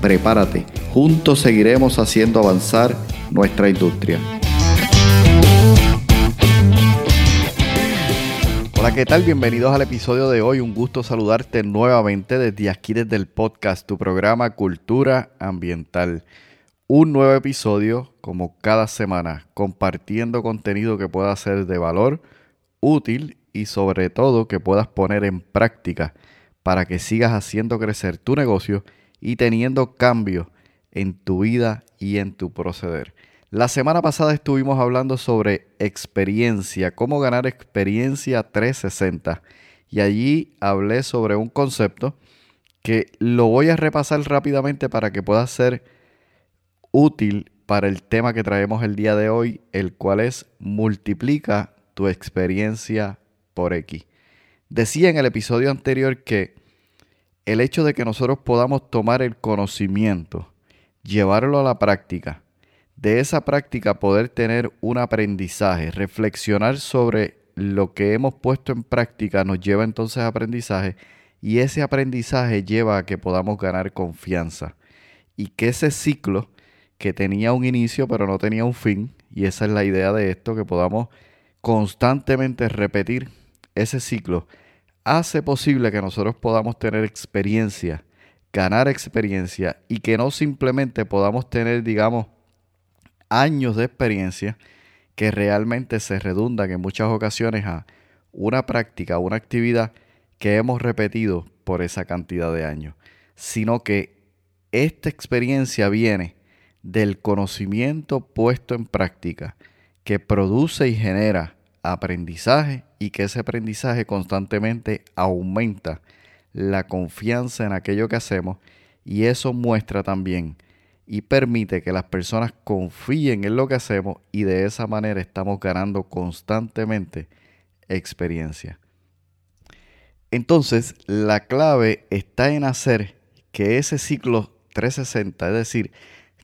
Prepárate, juntos seguiremos haciendo avanzar nuestra industria. Hola, ¿qué tal? Bienvenidos al episodio de hoy. Un gusto saludarte nuevamente desde aquí, desde el podcast, tu programa Cultura Ambiental. Un nuevo episodio, como cada semana, compartiendo contenido que pueda ser de valor, útil y sobre todo que puedas poner en práctica para que sigas haciendo crecer tu negocio y teniendo cambios en tu vida y en tu proceder. La semana pasada estuvimos hablando sobre experiencia, cómo ganar experiencia 360. Y allí hablé sobre un concepto que lo voy a repasar rápidamente para que pueda ser útil para el tema que traemos el día de hoy, el cual es multiplica tu experiencia por X. Decía en el episodio anterior que el hecho de que nosotros podamos tomar el conocimiento, llevarlo a la práctica, de esa práctica poder tener un aprendizaje, reflexionar sobre lo que hemos puesto en práctica nos lleva entonces a aprendizaje y ese aprendizaje lleva a que podamos ganar confianza. Y que ese ciclo que tenía un inicio pero no tenía un fin y esa es la idea de esto que podamos constantemente repetir ese ciclo hace posible que nosotros podamos tener experiencia, ganar experiencia y que no simplemente podamos tener digamos años de experiencia que realmente se redundan en muchas ocasiones a una práctica, una actividad que hemos repetido por esa cantidad de años, sino que esta experiencia viene del conocimiento puesto en práctica, que produce y genera aprendizaje y que ese aprendizaje constantemente aumenta la confianza en aquello que hacemos y eso muestra también y permite que las personas confíen en lo que hacemos y de esa manera estamos ganando constantemente experiencia. Entonces, la clave está en hacer que ese ciclo 360, es decir,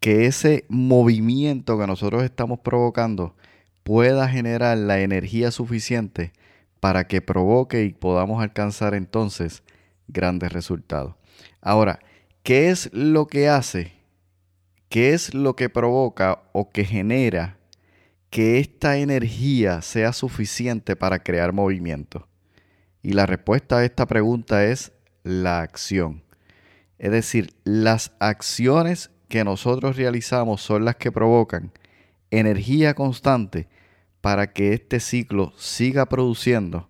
que ese movimiento que nosotros estamos provocando pueda generar la energía suficiente para que provoque y podamos alcanzar entonces grandes resultados. Ahora, ¿qué es lo que hace ¿Qué es lo que provoca o que genera que esta energía sea suficiente para crear movimiento? Y la respuesta a esta pregunta es la acción. Es decir, las acciones que nosotros realizamos son las que provocan energía constante para que este ciclo siga produciendo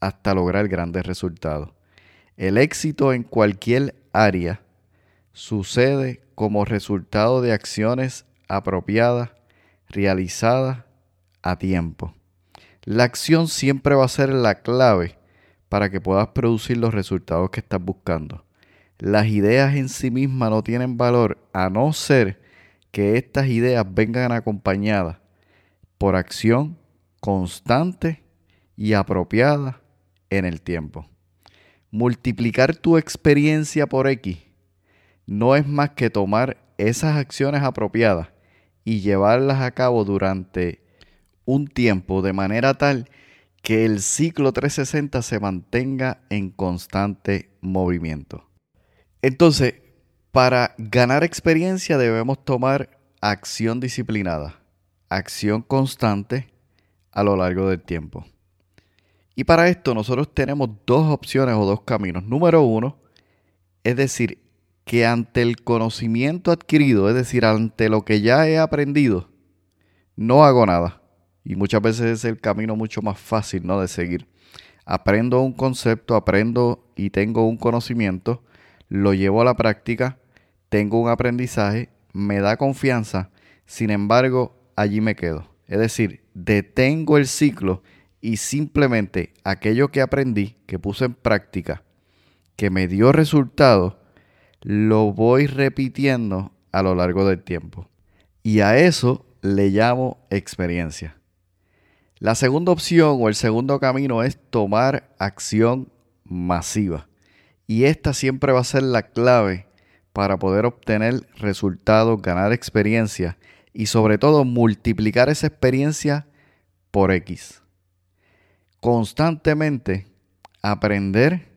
hasta lograr grandes resultados. El éxito en cualquier área sucede como resultado de acciones apropiadas realizadas a tiempo. La acción siempre va a ser la clave para que puedas producir los resultados que estás buscando. Las ideas en sí mismas no tienen valor a no ser que estas ideas vengan acompañadas por acción constante y apropiada en el tiempo. Multiplicar tu experiencia por X no es más que tomar esas acciones apropiadas y llevarlas a cabo durante un tiempo de manera tal que el ciclo 360 se mantenga en constante movimiento. Entonces, para ganar experiencia debemos tomar acción disciplinada, acción constante a lo largo del tiempo. Y para esto nosotros tenemos dos opciones o dos caminos. Número uno, es decir, que ante el conocimiento adquirido, es decir, ante lo que ya he aprendido, no hago nada. Y muchas veces es el camino mucho más fácil, ¿no? De seguir. Aprendo un concepto, aprendo y tengo un conocimiento, lo llevo a la práctica, tengo un aprendizaje, me da confianza, sin embargo, allí me quedo. Es decir, detengo el ciclo y simplemente aquello que aprendí, que puse en práctica, que me dio resultado, lo voy repitiendo a lo largo del tiempo. Y a eso le llamo experiencia. La segunda opción o el segundo camino es tomar acción masiva. Y esta siempre va a ser la clave para poder obtener resultados, ganar experiencia y sobre todo multiplicar esa experiencia por X. Constantemente aprender,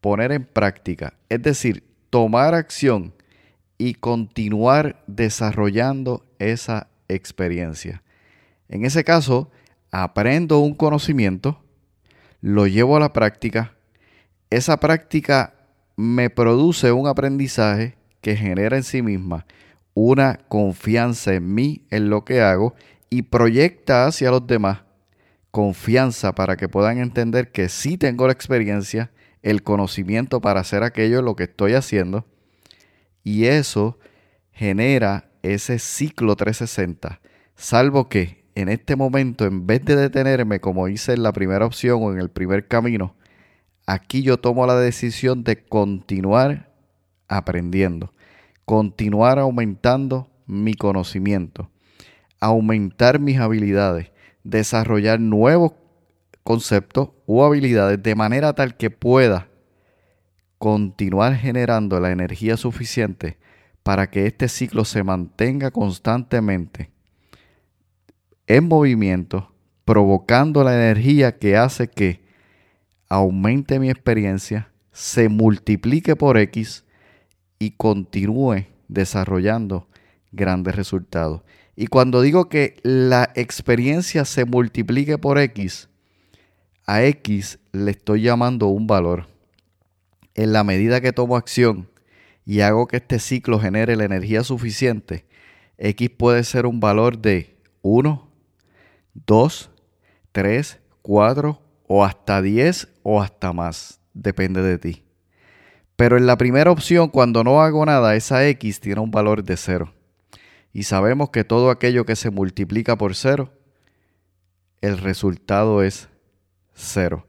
poner en práctica, es decir, tomar acción y continuar desarrollando esa experiencia. En ese caso, aprendo un conocimiento, lo llevo a la práctica, esa práctica me produce un aprendizaje que genera en sí misma una confianza en mí, en lo que hago, y proyecta hacia los demás confianza para que puedan entender que sí tengo la experiencia, el conocimiento para hacer aquello lo que estoy haciendo, y eso genera ese ciclo 360, salvo que en este momento, en vez de detenerme como hice en la primera opción o en el primer camino, aquí yo tomo la decisión de continuar aprendiendo, continuar aumentando mi conocimiento, aumentar mis habilidades, desarrollar nuevos conceptos o habilidades de manera tal que pueda continuar generando la energía suficiente para que este ciclo se mantenga constantemente en movimiento, provocando la energía que hace que aumente mi experiencia, se multiplique por X y continúe desarrollando grandes resultados. Y cuando digo que la experiencia se multiplique por X, a X le estoy llamando un valor. En la medida que tomo acción y hago que este ciclo genere la energía suficiente, X puede ser un valor de 1, 2, 3, 4 o hasta 10 o hasta más. Depende de ti. Pero en la primera opción, cuando no hago nada, esa X tiene un valor de 0 y sabemos que todo aquello que se multiplica por cero, el resultado es cero.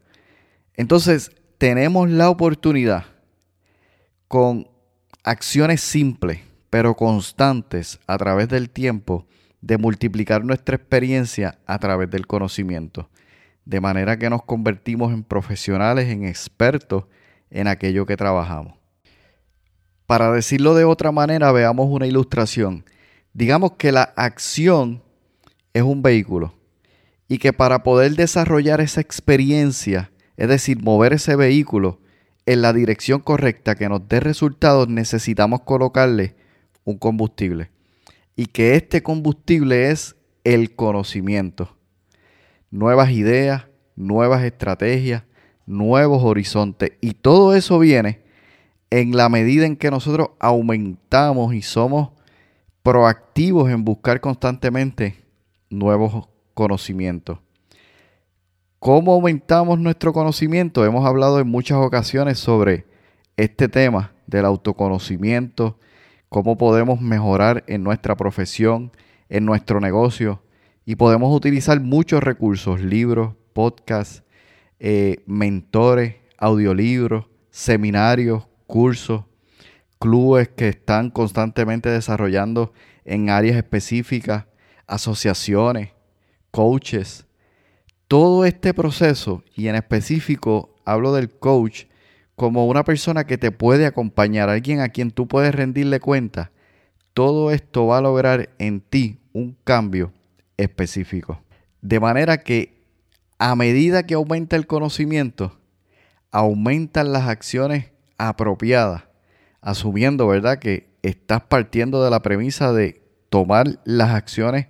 Entonces, tenemos la oportunidad con acciones simples, pero constantes a través del tiempo, de multiplicar nuestra experiencia a través del conocimiento, de manera que nos convertimos en profesionales, en expertos en aquello que trabajamos. Para decirlo de otra manera, veamos una ilustración digamos que la acción es un vehículo y que para poder desarrollar esa experiencia, es decir, mover ese vehículo en la dirección correcta que nos dé resultados, necesitamos colocarle un combustible. Y que este combustible es el conocimiento. Nuevas ideas, nuevas estrategias, nuevos horizontes. Y todo eso viene en la medida en que nosotros aumentamos y somos proactivos en buscar constantemente nuevos conocimientos. ¿Cómo aumentamos nuestro conocimiento? Hemos hablado en muchas ocasiones sobre este tema del autoconocimiento, cómo podemos mejorar en nuestra profesión, en nuestro negocio y podemos utilizar muchos recursos, libros, podcasts, eh, mentores, audiolibros, seminarios, cursos, clubes que están constantemente desarrollando en áreas específicas, asociaciones, coaches. Todo este proceso, y en específico hablo del coach como una persona que te puede acompañar, alguien a quien tú puedes rendirle cuenta, todo esto va a lograr en ti un cambio específico. De manera que a medida que aumenta el conocimiento, aumentan las acciones apropiadas asumiendo, ¿verdad?, que estás partiendo de la premisa de tomar las acciones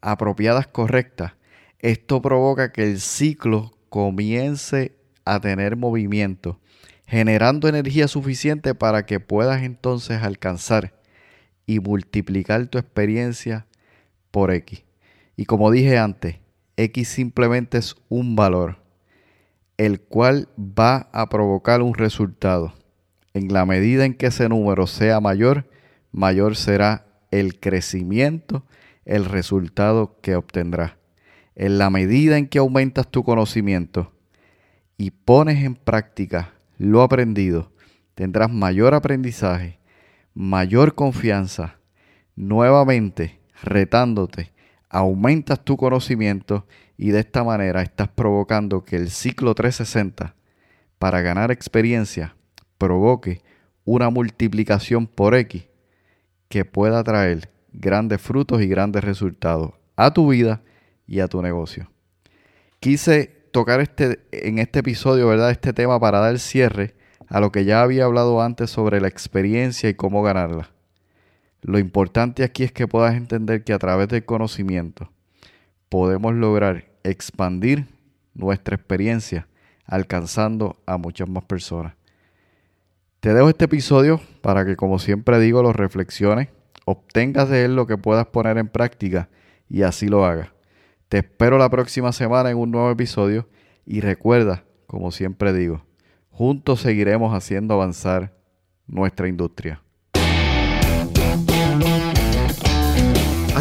apropiadas correctas. Esto provoca que el ciclo comience a tener movimiento, generando energía suficiente para que puedas entonces alcanzar y multiplicar tu experiencia por X. Y como dije antes, X simplemente es un valor, el cual va a provocar un resultado. En la medida en que ese número sea mayor, mayor será el crecimiento, el resultado que obtendrás. En la medida en que aumentas tu conocimiento y pones en práctica lo aprendido, tendrás mayor aprendizaje, mayor confianza, nuevamente retándote, aumentas tu conocimiento y de esta manera estás provocando que el ciclo 360 para ganar experiencia provoque una multiplicación por X que pueda traer grandes frutos y grandes resultados a tu vida y a tu negocio. Quise tocar este, en este episodio, ¿verdad? Este tema para dar cierre a lo que ya había hablado antes sobre la experiencia y cómo ganarla. Lo importante aquí es que puedas entender que a través del conocimiento podemos lograr expandir nuestra experiencia alcanzando a muchas más personas. Te dejo este episodio para que, como siempre digo, lo reflexiones, obtengas de él lo que puedas poner en práctica y así lo hagas. Te espero la próxima semana en un nuevo episodio y recuerda, como siempre digo, juntos seguiremos haciendo avanzar nuestra industria.